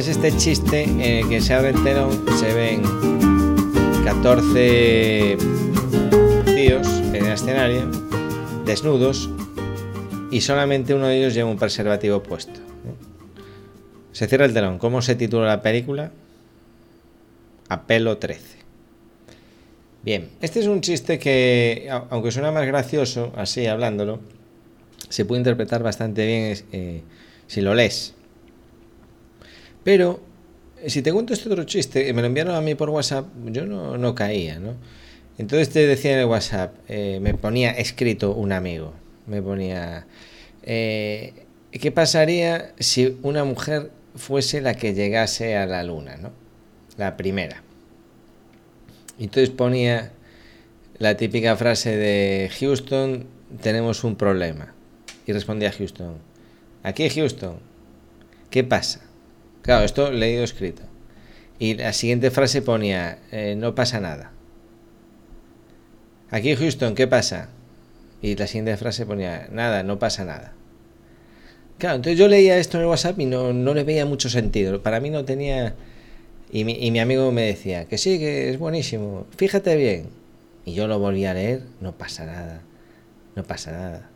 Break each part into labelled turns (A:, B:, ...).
A: es este chiste en el que se abre el telón, se ven 14 tíos en el escenario, desnudos, y solamente uno de ellos lleva un preservativo puesto. Se cierra el telón. ¿Cómo se titula la película? Apelo 13. Bien, este es un chiste que, aunque suena más gracioso, así hablándolo, se puede interpretar bastante bien eh, si lo lees. Pero, si te cuento este otro chiste, me lo enviaron a mí por WhatsApp, yo no, caía, ¿no? Entonces te decía en el WhatsApp, eh, me ponía escrito un amigo, me ponía, eh, ¿qué pasaría si una mujer fuese la que llegase a la luna, ¿no? La primera. Entonces ponía la típica frase de Houston, tenemos un problema. Y respondía Houston, aquí Houston, ¿qué pasa? Claro, esto leído escrito. Y la siguiente frase ponía, eh, no pasa nada. Aquí Houston, ¿qué pasa? Y la siguiente frase ponía, nada, no pasa nada. Claro, entonces yo leía esto en el WhatsApp y no, no le veía mucho sentido. Para mí no tenía... Y mi, y mi amigo me decía, que sí, que es buenísimo, fíjate bien. Y yo lo volví a leer, no pasa nada, no pasa nada.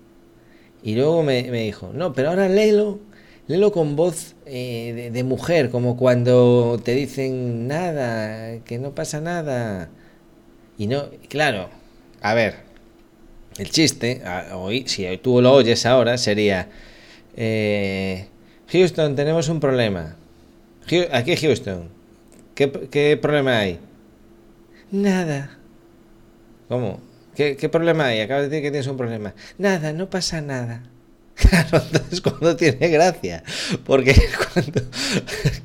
A: Y luego me, dijo, no, pero ahora léelo, léelo con voz eh, de, mujer, como cuando te dicen nada, que no pasa nada. Y no, claro, a ver, el chiste, hoy, si tú lo oyes ahora, sería, eh, Houston, tenemos un problema. Aquí Houston, ¿qué, problema hay? Nada. ¿Cómo? ¿Qué, problema hay? Acabas de decir que tienes un problema. Nada, no pasa nada. Claro, entonces cuando tiene gracia, porque cuando,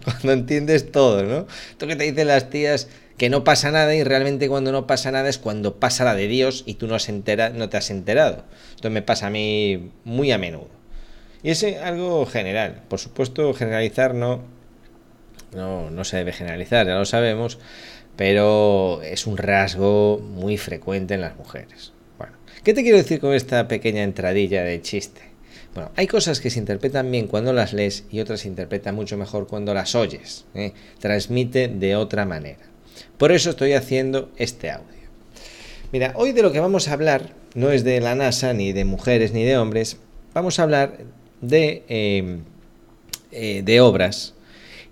A: cuando entiendes todo, ¿no? Esto que te dicen las tías que no pasa nada y realmente cuando no pasa nada es cuando pasa la de Dios y tú no, te has enterado. Esto me pasa a mí muy a menudo. Y es algo general. Por supuesto, generalizar no, no, no se debe generalizar, ya lo sabemos, pero es un rasgo muy frecuente en las mujeres. Bueno, ¿qué te quiero decir con esta pequeña entradilla de chiste? Hay cosas que se interpretan bien cuando las lees y otras se interpretan mucho mejor cuando las oyes. ¿eh? Transmite de otra manera. Por eso estoy haciendo este audio. Mira, hoy de lo que vamos a hablar no es de la NASA, ni de mujeres, ni de hombres. Vamos a hablar de, em, eh, de obras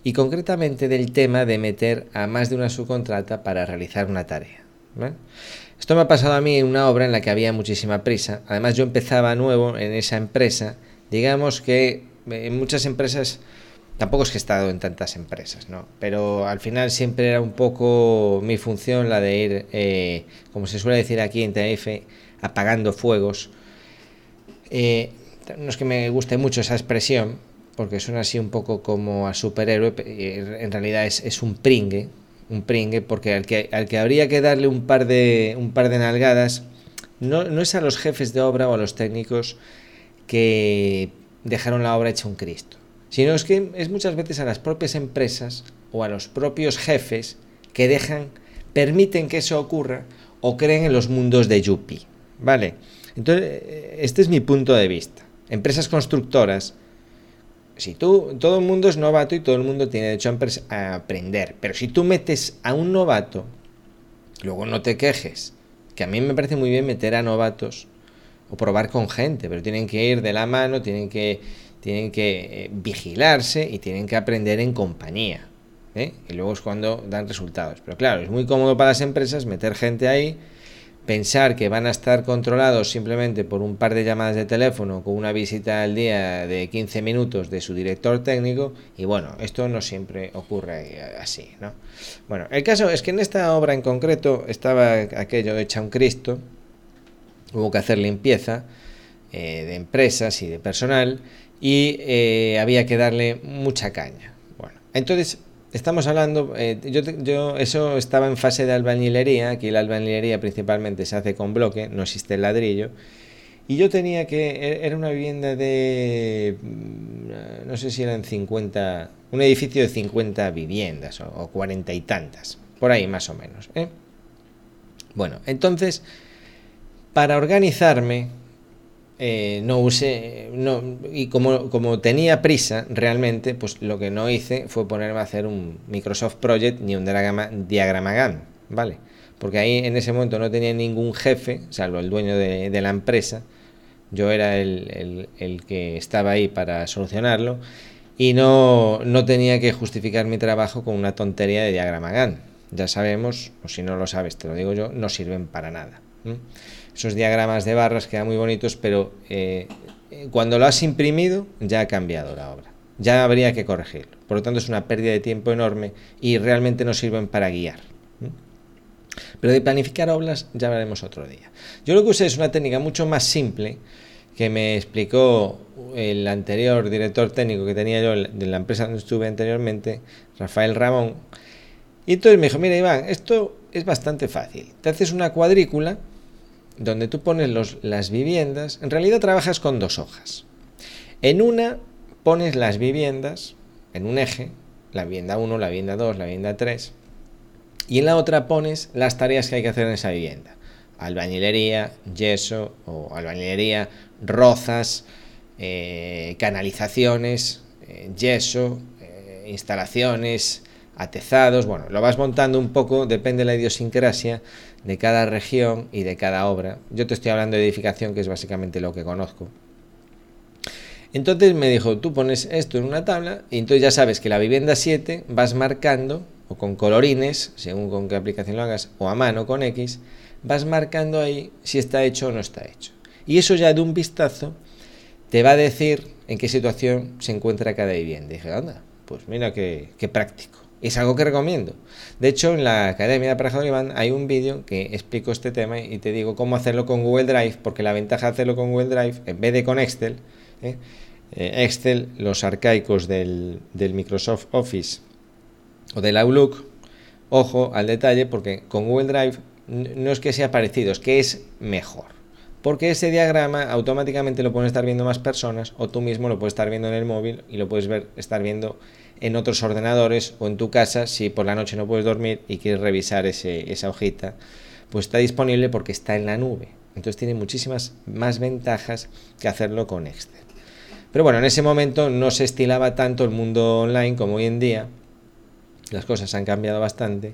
A: y concretamente del tema de meter a más de una subcontrata para realizar una tarea. Esto me ha pasado a mí en una obra en la que había muchísima prisa. Además yo empezaba nuevo en esa empresa. Digamos que en muchas empresas, tampoco es que he estado en tantas empresas, ¿no? Pero al final siempre era un poco mi función la de ir, eh, como se suele decir aquí en Tenerife, apagando fuegos. Eh, no es que me guste mucho esa expresión, porque suena así un poco como a superhéroe, en realidad es, es un pringue, un pringue, porque al que, al que habría que darle un par de, un par de nalgadas no, no es a los jefes de obra o a los técnicos que dejaron la obra hecha un Cristo, sino es que es muchas veces a las propias empresas o a los propios jefes que dejan, permiten que eso ocurra o creen en los mundos de Yuppie, ¿vale? Entonces, este es mi punto de vista. Empresas constructoras si tú, todo el mundo es novato y todo el mundo tiene derecho a aprender, pero si tú metes a un novato, luego no te quejes, que a mí me parece muy bien meter a novatos o probar con gente, pero tienen que ir de la mano, tienen que, tienen que eh, vigilarse y tienen que aprender en compañía. ¿eh? Y luego es cuando dan resultados. Pero claro, es muy cómodo para las empresas meter gente ahí pensar que van a estar controlados simplemente por un par de llamadas de teléfono con una visita al día de 15 minutos de su director técnico y bueno, esto no siempre ocurre así, ¿no? Bueno, el caso es que en esta obra en concreto estaba aquello hecha un Cristo, hubo que hacer limpieza eh, de empresas y de personal y eh, había que darle mucha caña. Bueno, entonces Estamos hablando, eh, yo, yo, eso estaba en fase de albañilería, aquí la albañilería principalmente se hace con bloque, no existe el ladrillo, y yo tenía que, e, era una vivienda de, mm, no sé si eran 50, un edificio de 50 viviendas o, 40 y tantas, por ahí más o menos. ¿eh? Bueno, entonces, para organizarme, eh, no usé, no, y como, como tenía prisa realmente, pues lo que no hice fue ponerme a hacer un Microsoft Project ni un diagrama, diagrama GAN, ¿vale? Porque ahí en ese momento no tenía ningún jefe, salvo el dueño de, de la empresa, yo era el, el, el, que estaba ahí para solucionarlo y no, no tenía que justificar mi trabajo con una tontería de diagrama GAN. Ya sabemos, o si no lo sabes, te lo digo yo, no sirven para nada. ¿Eh? esos diagramas de barras quedan muy bonitos, pero eh, cuando lo has imprimido ya ha cambiado la obra. Ya habría que corregirlo. Por lo tanto, es una pérdida de tiempo enorme y realmente no sirven para guiar. Pero de planificar obras ya veremos otro día. Yo lo que usé es una técnica mucho más simple que me explicó el anterior director técnico que tenía yo de la empresa donde estuve anteriormente, Rafael Ramón. Y entonces me dijo, mira Iván, esto es bastante fácil. Te haces una cuadrícula donde tú pones los, las viviendas, en realidad trabajas con dos hojas. En una pones las viviendas en un eje, la vivienda 1, la vivienda 2, la vivienda 3, y en la otra pones las tareas que hay que hacer en esa vivienda. Albañilería, yeso o albañilería, rozas, eh, canalizaciones, eh, yeso, eh, instalaciones, atezados, bueno, lo vas montando un poco, depende de la idiosincrasia de cada región y de cada obra. Yo te estoy hablando de edificación, que es básicamente lo que conozco. Entonces me dijo, tú pones esto en una tabla y entonces ya sabes que la vivienda 7 vas marcando, o con colorines, según con qué aplicación lo hagas, o a mano con X, vas marcando ahí si está hecho o no está hecho. Y eso ya de un vistazo te va a decir en qué situación se encuentra cada vivienda. Dije, anda, pues mira qué práctico. Es algo que recomiendo. De hecho, en la Academia de Aparejador Iván hay un vídeo que explico este tema y te digo cómo hacerlo con Google Drive, porque la ventaja de hacerlo con Google Drive, en vez de con Excel, ¿eh? Eh, Excel, los arcaicos del, del, Microsoft Office o del Outlook, ojo al detalle, porque con Google Drive no es que sea parecido, es que es mejor. Porque ese diagrama automáticamente lo pueden estar viendo más personas o tú mismo lo puedes estar viendo en el móvil y lo puedes ver, estar viendo en otros ordenadores o en tu casa si por la noche no puedes dormir y quieres revisar ese, esa hojita, pues está disponible porque está en la nube. Entonces tiene muchísimas más ventajas que hacerlo con Excel. Pero bueno, en ese momento no se estilaba tanto el mundo online como hoy en día. Las cosas han cambiado bastante,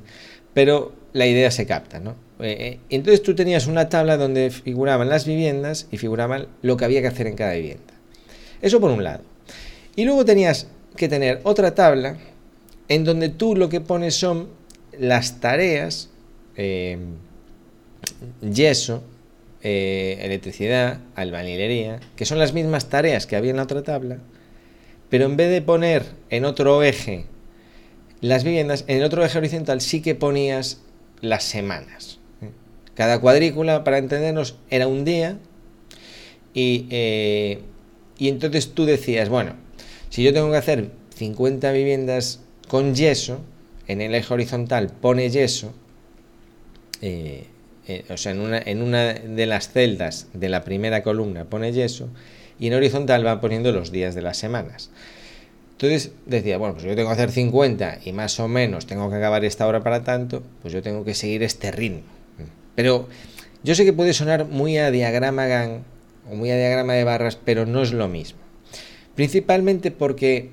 A: pero la idea se capta, ¿no? Eh, eh, entonces tú tenías una tabla donde figuraban las viviendas y figuraban lo que había que hacer en cada vivienda. Eso por un lado. Y luego tenías que tener otra tabla en donde tú lo que pones son las tareas, eh, yeso, eh, electricidad, albañilería, que son las mismas tareas que había en la otra tabla, pero en vez de poner en otro eje las viviendas, en el otro eje horizontal sí que ponías las semanas. Cada cuadrícula, para entendernos, era un día y, eh, y entonces tú decías, bueno, si yo tengo que hacer 50 viviendas con yeso, en el eje horizontal pone yeso, eh, eh, o sea, en una, en una de las celdas de la primera columna pone yeso, y en horizontal va poniendo los días de las semanas. Entonces decía, bueno, pues yo tengo que hacer 50 y más o menos tengo que acabar esta hora para tanto, pues yo tengo que seguir este ritmo. Pero yo sé que puede sonar muy a diagrama GAN o muy a diagrama de barras, pero no es lo mismo. Principalmente porque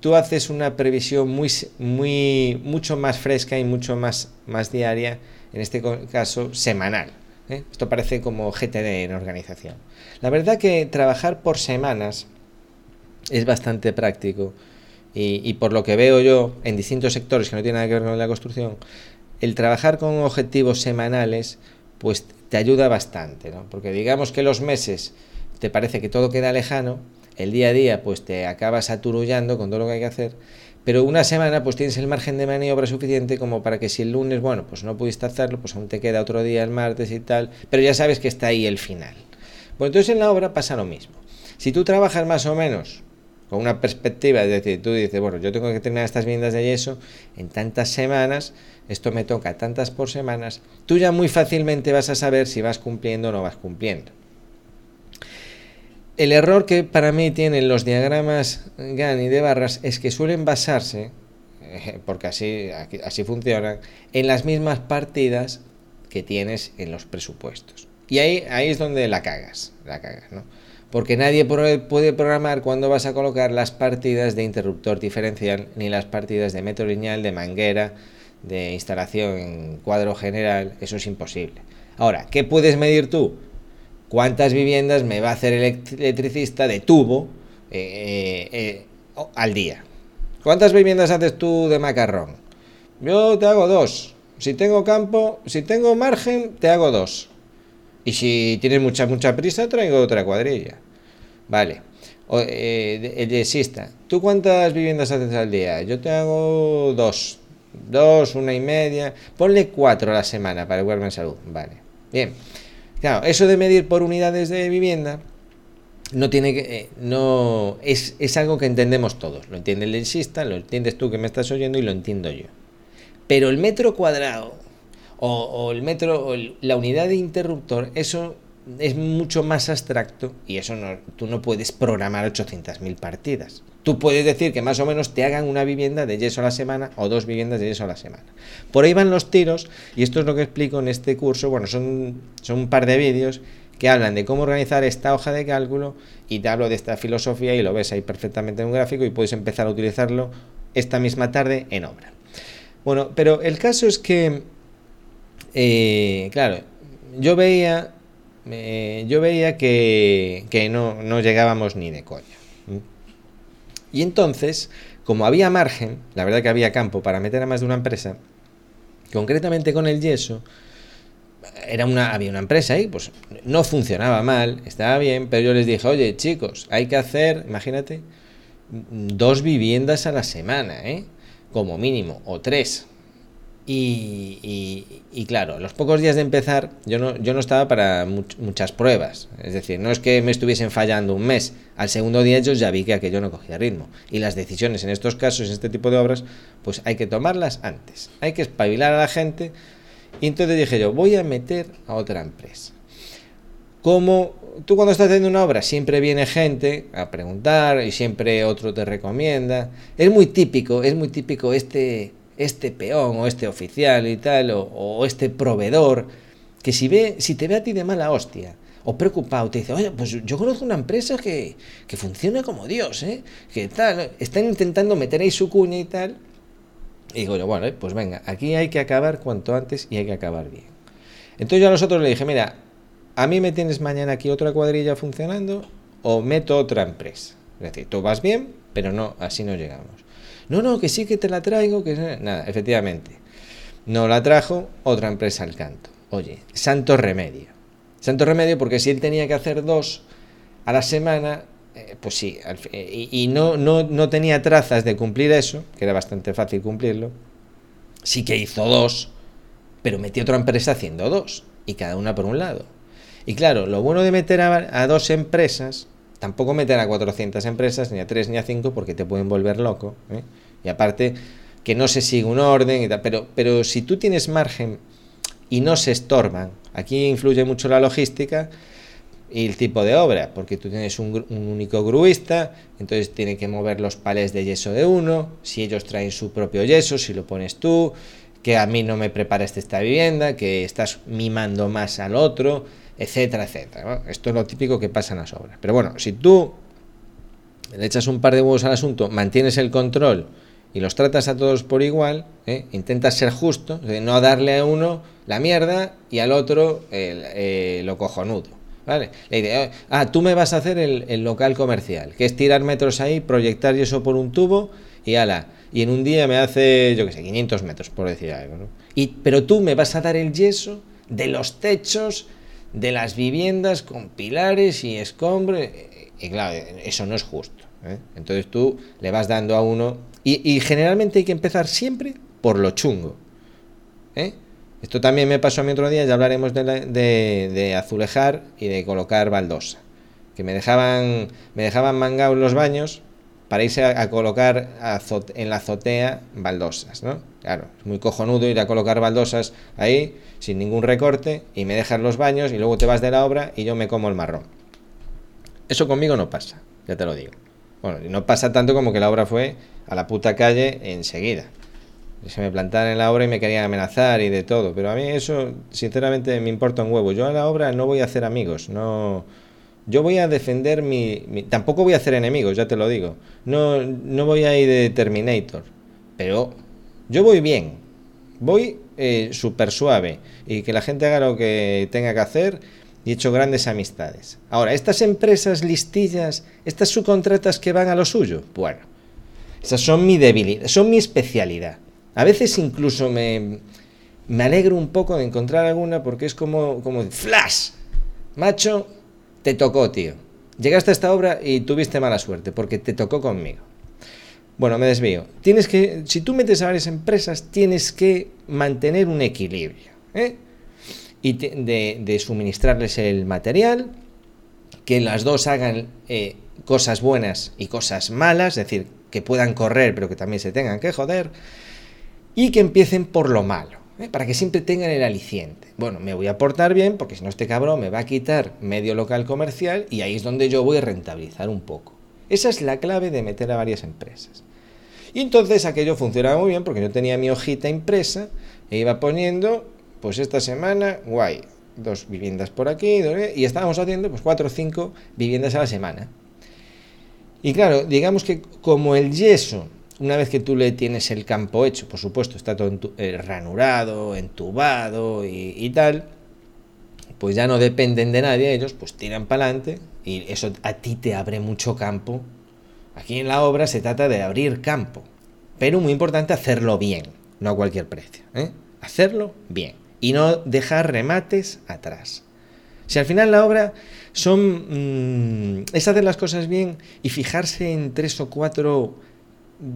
A: tú haces una previsión muy, muy, mucho más fresca y mucho más, más diaria, en este caso semanal. ¿eh? Esto parece como GTD en organización. La verdad que trabajar por semanas es bastante práctico y, por lo que veo yo en distintos sectores que no tienen nada que ver con la construcción, el trabajar con objetivos semanales pues te ayuda bastante, ¿no? porque digamos que los meses te parece que todo queda lejano, el día a día pues te acabas aturullando con todo lo que hay que hacer, pero una semana pues tienes el margen de maniobra suficiente como para que si el lunes, bueno, pues no pudiste hacerlo, pues aún te queda otro día el martes y tal, pero ya sabes que está ahí el final. Bueno, entonces en la obra pasa lo mismo. Si tú trabajas más o menos con una perspectiva, es decir, tú dices, bueno, yo tengo que terminar estas viviendas de yeso en tantas semanas, esto me toca tantas por semanas, tú ya muy fácilmente vas a saber si vas cumpliendo o no vas cumpliendo. El error que para mí tienen los diagramas GAN y de barras es que suelen basarse, eh, porque así, así funcionan, en las mismas partidas que tienes en los presupuestos. Y ahí, ahí es donde la cagas, la cagas, ¿no? Porque nadie puede programar cuándo vas a colocar las partidas de interruptor diferencial ni las partidas de metro lineal, de manguera, de instalación en cuadro general. Eso es imposible. Ahora, ¿qué puedes medir tú? ¿Cuántas viviendas me va a hacer el electricista de tubo eh, eh, eh, al día? ¿Cuántas viviendas haces tú de macarrón? Yo te hago dos. Si tengo campo, si tengo margen, te hago dos. Y si tienes mucha, mucha prisa, traigo otra cuadrilla. Vale. el yesista. ¿Tú cuántas viviendas haces al día? Yo te hago dos. Dos, una y media. Ponle cuatro a la semana para el en salud. Vale. Bien. Claro, eso de medir por unidades de vivienda no tiene que eh, no es, es, algo que entendemos todos. Lo entiende el densista lo entiendes tú que me estás oyendo y lo entiendo yo. Pero el metro cuadrado o, el metro o la unidad de interruptor eso es mucho más abstracto y eso no tú no puedes programar 800.000 partidas tú puedes decir que más o menos te hagan una vivienda de yeso a la semana o dos viviendas de yeso a la semana por ahí van los tiros y esto es lo que explico en este curso bueno son son un par de vídeos que hablan de cómo organizar esta hoja de cálculo y te hablo de esta filosofía y lo ves ahí perfectamente en un gráfico y puedes empezar a utilizarlo esta misma tarde en obra. Bueno, pero el caso es que, eh, claro, yo veía, eh, yo veía que, que no, no, llegábamos ni de coña. Y entonces, como había margen, la verdad que había campo para meter a más de una empresa, concretamente con el yeso, era una, había una empresa ahí, pues no funcionaba mal, estaba bien, pero yo les dije, oye chicos, hay que hacer, imagínate, dos viviendas a la semana, ¿eh? como mínimo, o tres. Y, claro, los pocos días de empezar, yo no, yo no estaba para muchas pruebas. Es decir, no es que me estuviesen fallando un mes. Al segundo día yo ya vi que aquello no cogía ritmo. Y las decisiones en estos casos, en este tipo de obras, pues hay que tomarlas antes. Hay que espabilar a la gente y entonces dije yo, voy a meter a otra empresa. Como tú cuando estás haciendo una obra siempre viene gente a preguntar y siempre otro te recomienda. Es muy típico, es muy típico este, este peón o este oficial y tal, o, este proveedor, que si, ve, si te ve a ti de mala hostia, o preocupado, te dice, oye, pues yo conozco una empresa que, que funciona como Dios, ¿eh? Que tal, están intentando meter ahí su cuña y tal, y digo yo, bueno, pues venga, aquí hay que acabar cuanto antes y hay que acabar bien. Entonces yo a nosotros le dije, mira, a mí me tienes mañana aquí otra cuadrilla funcionando o meto otra empresa. Es decir, tú vas bien, pero no, así no llegamos. No, no, que sí que te la traigo, que nada, efectivamente. No la trajo otra empresa al canto. Oye, santo remedio. Santo remedio porque si él tenía que hacer dos a la semana, eh, pues sí, y, no, no, no, tenía trazas de cumplir eso, que era bastante fácil cumplirlo. Sí que hizo dos, pero metió otra empresa haciendo dos, y cada una por un lado. Y claro, lo bueno de meter a, dos empresas, tampoco meter a 400 empresas, ni a tres ni a cinco, porque te pueden volver loco. ¿eh? Y aparte, que no se sigue un orden, y pero, pero si tú tienes margen y no se estorban, aquí influye mucho la logística, y el tipo de obra, porque tú tienes un, único gruista, entonces tiene que mover los palés de yeso de uno, si ellos traen su propio yeso, si lo pones tú, que a mí no me preparaste esta vivienda, que estás mimando más al otro, etcétera, etcétera. Esto es lo típico que pasa en las obras. Pero bueno, si tú le echas un par de huevos al asunto, mantienes el control y los tratas a todos por igual, ¿eh? intentas ser justo, no darle a uno la mierda y al otro eh, lo cojonudo. ¿Vale? La idea, ah, tú me vas a hacer el, local comercial, que es tirar metros ahí, proyectar eso por un tubo y ala. Y en un día me hace, yo qué sé, 500 metros, por decir algo. Y, pero tú me vas a dar el yeso de los techos de las viviendas con pilares y escombros. Y claro, eso no es justo. ¿eh? Entonces tú le vas dando a uno. Y, generalmente hay que empezar siempre por lo chungo. ¿eh? Esto también me pasó a mí otro día, ya hablaremos de, de, azulejar y de colocar baldosa. Que me dejaban, me dejaban mangados los baños para irse a, colocar en la azotea baldosas, ¿no? Claro, es muy cojonudo ir a colocar baldosas ahí sin ningún recorte y me dejas los baños y luego te vas de la obra y yo me como el marrón. Eso conmigo no pasa, ya te lo digo. Bueno, no pasa tanto como que la obra fue a la puta calle enseguida. se me plantaban en la obra y me querían amenazar y de todo. Pero a mí eso, sinceramente, me importa un huevo. Yo a la obra no voy a hacer amigos, no... Yo voy a defender mi, Tampoco voy a hacer enemigos, ya te lo digo. No, no voy a ir de Terminator. Pero yo voy bien. Voy eh, súper suave. Y que la gente haga lo que tenga que hacer. Y he hecho grandes amistades. Ahora, estas empresas listillas, estas subcontratas que van a lo suyo, bueno, esas son mi debilidad, son mi especialidad. A veces incluso me, me alegro un poco de encontrar alguna porque es como, como flash. Macho, te tocó, tío. Llegaste a esta obra y tuviste mala suerte porque te tocó conmigo. Bueno, me desvío. Tienes que, si tú metes a varias empresas, tienes que mantener un equilibrio. ¿eh? Y de, suministrarles el material, que las dos hagan eh, cosas buenas y cosas malas, es decir, que puedan correr, pero que también se tengan que joder y que empiecen por lo malo, ¿eh? para que siempre tengan el aliciente. Bueno, me voy a portar bien porque si no este cabrón me va a quitar medio local comercial y ahí es donde yo voy a rentabilizar un poco. Esa es la clave de meter a varias empresas. Y entonces aquello funcionaba muy bien porque yo tenía mi hojita impresa e iba poniendo, pues esta semana, guay, dos viviendas por aquí, y estábamos haciendo pues cuatro o cinco viviendas a la semana. Y claro, digamos que como el yeso una vez que tú le tienes el campo hecho, por supuesto, está todo eh, ranurado, entubado y, tal, pues ya no dependen de nadie, ellos pues tiran para adelante y eso a ti te abre mucho campo. Aquí en la obra se trata de abrir campo, pero muy importante hacerlo bien, no a cualquier precio. ¿eh? Hacerlo bien y no dejar remates atrás. Si al final la obra son mm, es hacer las cosas bien y fijarse en tres o cuatro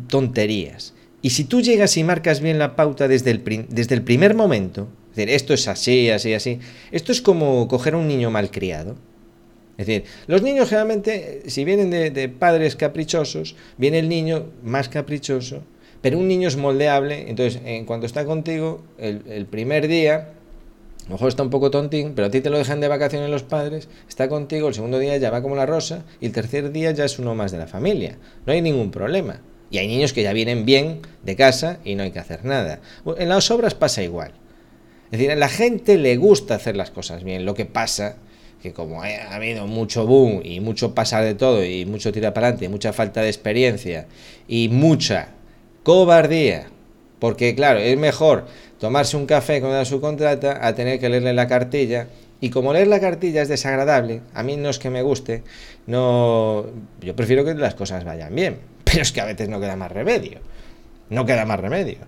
A: tonterías. Y si tú llegas y marcas bien la pauta desde el, desde el primer momento, es decir, esto es así, así, así, esto es como coger a un niño malcriado. Es decir, los niños generalmente, si vienen de, padres caprichosos, viene el niño más caprichoso, pero un niño es moldeable, entonces en cuanto está contigo, el, primer día, a lo mejor está un poco tontín, pero a ti te lo dejan de vacaciones los padres, está contigo, el segundo día ya va como la rosa, y el tercer día ya es uno más de la familia. No hay ningún problema. Y hay niños que ya vienen bien de casa y no hay que hacer nada. En las obras pasa igual. Es decir, a la gente le gusta hacer las cosas bien. Lo que pasa que como ha habido mucho boom y mucho pasar de todo y mucho tirar para adelante, y mucha falta de experiencia y mucha cobardía, porque claro, es mejor tomarse un café con una subcontrata a tener que leerle la cartilla y como leer la cartilla es desagradable, a mí no es que me guste, no yo prefiero que las cosas vayan bien. Pero es que a veces no queda más remedio. No queda más remedio.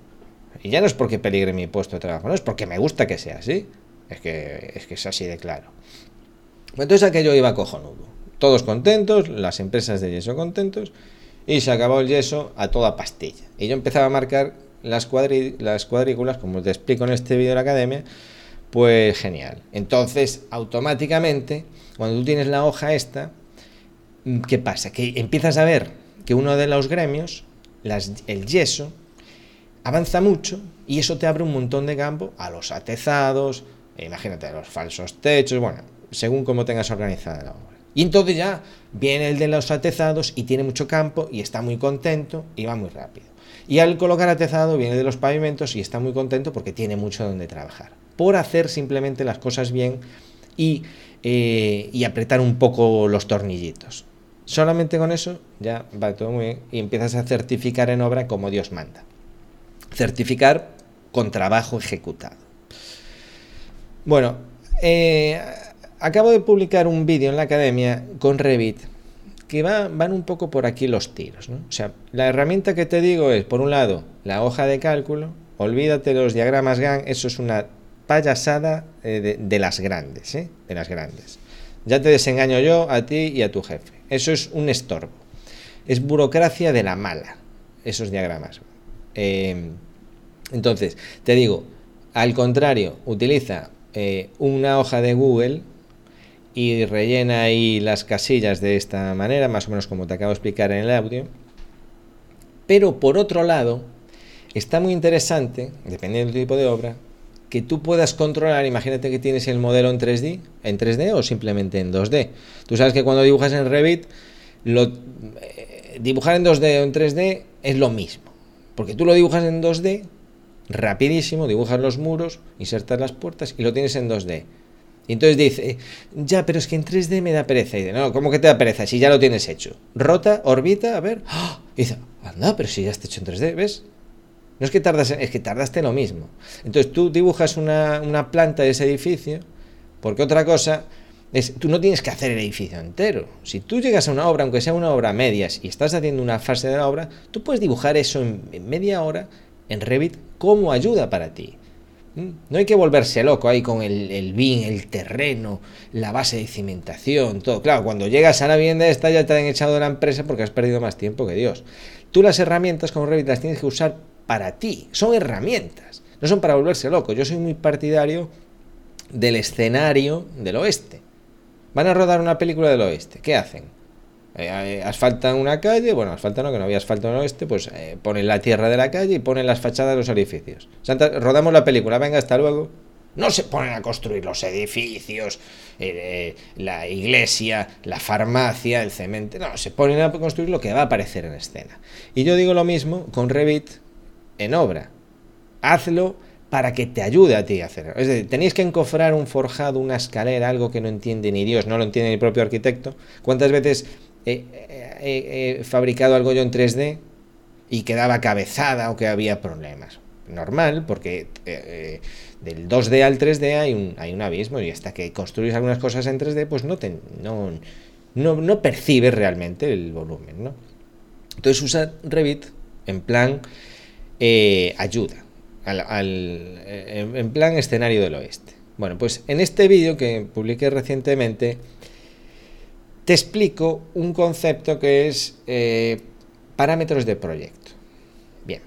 A: Y ya no es porque peligre mi puesto de trabajo, no es porque me gusta que sea así. Es que es, que es así de claro. Entonces aquello iba cojonudo. Todos contentos, las empresas de yeso contentos, y se acabó el yeso a toda pastilla. Y yo empezaba a marcar las, las cuadrículas, como te explico en este vídeo de la academia, pues genial. Entonces, automáticamente, cuando tú tienes la hoja esta, ¿qué pasa? Que empiezas a ver que uno de los gremios, el yeso, avanza mucho y eso te abre un montón de campo a los atezados, e imagínate, a los falsos techos, bueno, según cómo tengas organizada la obra. Y entonces ya viene el de los atezados y tiene mucho campo y está muy contento y va muy rápido. Y al colocar atezado viene de los pavimentos y está muy contento porque tiene mucho donde trabajar. Por hacer simplemente las cosas bien y, eh, y apretar un poco los tornillitos. Solamente con eso ya va todo muy bien y empiezas a certificar en obra como Dios manda. Certificar con trabajo ejecutado. Bueno, eh, acabo de publicar un vídeo en la academia con Revit que va, van un poco por aquí los tiros. O sea, la herramienta que te digo es, por un lado, la hoja de cálculo, olvídate de los diagramas GAN, eso es una payasada eh, de, de, las grandes, ¿eh? de las grandes. Ya te desengaño yo a ti y a tu jefe. Eso es un estorbo. Es burocracia de la mala, esos diagramas. Eh, entonces, te digo, al contrario, utiliza eh, una hoja de Google y rellena ahí las casillas de esta manera, más o menos como te acabo de explicar en el audio. Pero por otro lado, está muy interesante, dependiendo del tipo de obra, que tú puedas controlar, imagínate que tienes el modelo en 3D, en 3D o simplemente en 2D. Tú sabes que cuando dibujas en Revit, lo, eh, dibujar en 2D o en 3D es lo mismo, porque tú lo dibujas en 2D rapidísimo, dibujas los muros, insertas las puertas y lo tienes en 2D. Y entonces dice, ya, pero es que en 3D me da pereza. Y dice, no, ¿cómo que te da pereza? Si ya lo tienes hecho. Rota, orbita, a ver. ¡Ah! Y dice, anda, pero si ya está hecho en 3D, ¿ves? No es que tardas, es que tardaste lo mismo. Entonces tú dibujas una, una planta de ese edificio, porque otra cosa es, tú no tienes que hacer el edificio entero. Si tú llegas a una obra, aunque sea una obra medias, y estás haciendo una fase de la obra, tú puedes dibujar eso en, en media hora en Revit como ayuda para ti. ¿Mm? No hay que volverse loco ahí con el, el BIM, el terreno, la base de cimentación, todo. Claro, cuando llegas a la vivienda esta ya te han echado de la empresa porque has perdido más tiempo que Dios. Tú las herramientas como Revit las tienes que usar para ti. Son herramientas, no son para volverse loco. Yo soy muy partidario del escenario del oeste. Van a rodar una película del oeste. ¿Qué hacen? Eh, asfaltan una calle, bueno, asfaltan no, que no había asfalto en el oeste, pues eh, ponen la tierra de la calle y ponen las fachadas de los edificios. rodamos la película, venga, hasta luego. No se ponen a construir los edificios, eh, la iglesia, la farmacia, el cementerio. No, se ponen a construir lo que va a aparecer en escena. Y yo digo lo mismo con Revit en obra. Hazlo para que te ayude a ti a hacerlo. Es decir, tenéis que encofrar un forjado, una escalera, algo que no entiende ni Dios, no lo entiende ni el propio arquitecto. ¿Cuántas veces he, fabricado algo yo en 3D y quedaba cabezada o que había problemas. Normal, porque eh, eh, del 2D al 3D hay un, hay un abismo y hasta que construyes algunas cosas en 3D, pues no, te, no, no, percibes realmente el volumen. ¿no? Entonces usa Revit en plan eh, ayuda, al, en plan escenario del oeste. Bueno, pues en este vídeo que publiqué recientemente, te explico un concepto que es eh, parámetros de proyecto. Bien,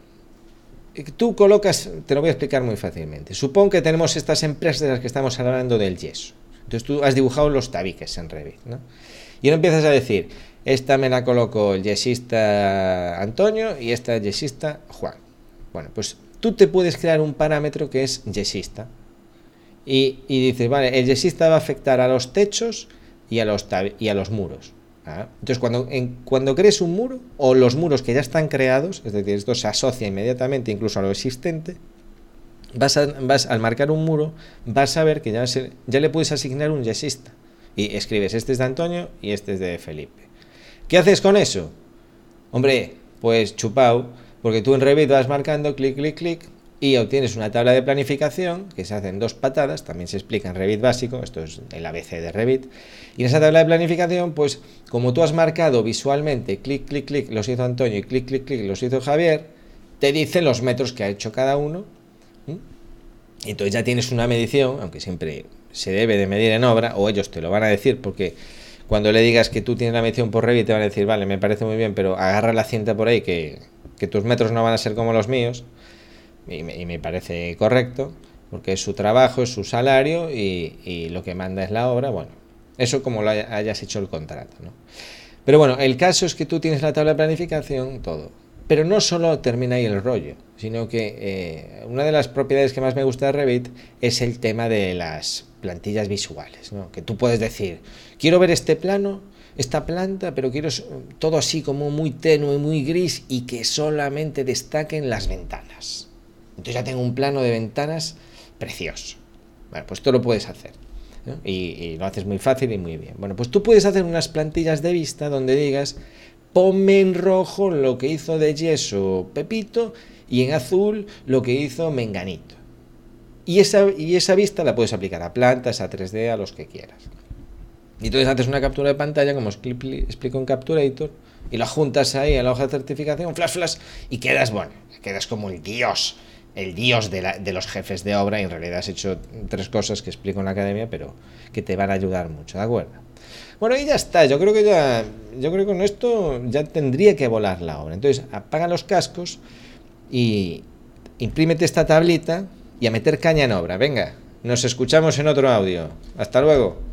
A: tú colocas, te lo voy a explicar muy fácilmente. Supón que tenemos estas empresas de las que estamos hablando del yeso. Entonces tú has dibujado los tabiques en Revit, ¿no? Y ahora empiezas a decir, esta me la coloco el yesista Antonio y esta yesista Juan. Bueno, pues tú te puedes crear un parámetro que es yesista. Y, y dices, vale, el yesista va a afectar a los techos y a los, y a los muros. ¿ah? Entonces, cuando, cuando crees un muro, o los muros que ya están creados, es decir, esto se asocia inmediatamente incluso a lo existente, vas, a, vas al marcar un muro, vas a ver que ya, ya le puedes asignar un yesista. Y escribes, este es de Antonio y este es de Felipe. ¿Qué haces con eso? Hombre, pues chupao, porque tú en Revit vas marcando, clic, clic, clic, y obtienes una tabla de planificación que se hace en dos patadas, también se explica en Revit básico, esto es el ABC de Revit, y en esa tabla de planificación, pues como tú has marcado visualmente, clic, clic, clic, los hizo Antonio y clic, clic, clic, los hizo Javier, te dice los metros que ha hecho cada uno, y entonces ya tienes una medición, aunque siempre se debe de medir en obra, o ellos te lo van a decir, porque cuando le digas que tú tienes la medición por Revit, te van a decir, vale, me parece muy bien, pero agarra la cinta por ahí, que, que tus metros no van a ser como los míos, y me, parece correcto, porque es su trabajo, es su salario y, lo que manda es la obra, bueno, eso como lo hayas hecho el contrato, ¿no? Pero bueno, el caso es que tú tienes la tabla de planificación, todo. Pero no solo termina ahí el rollo, sino que eh, una de las propiedades que más me gusta de Revit es el tema de las plantillas visuales, ¿no? Que tú puedes decir, quiero ver este plano, esta planta, pero quiero todo así como muy tenue, muy gris y que solamente destaquen las ventanas. Entonces ya tengo un plano de ventanas precioso. Bueno, pues tú lo puedes hacer. Y, lo haces muy fácil y muy bien. Bueno, pues tú puedes hacer unas plantillas de vista donde digas, ponme en rojo lo que hizo de yeso Pepito y en azul lo que hizo Menganito. Y esa, y esa vista la puedes aplicar a plantas, a 3D, a los que quieras. Y entonces haces una captura de pantalla, como explico en Capturator, y la juntas ahí en la hoja de certificación, flash, flash, y quedas, bueno, quedas como el dios el dios de, los jefes de obra y en realidad has hecho tres cosas que explico en la academia, pero que te van a ayudar mucho, ¿de acuerdo? Bueno, y ya está, yo creo que ya, yo creo que con esto ya tendría que volar la obra. Entonces, apaga los cascos y imprímete esta tablita y a meter caña en obra. Venga, nos escuchamos en otro audio. Hasta luego.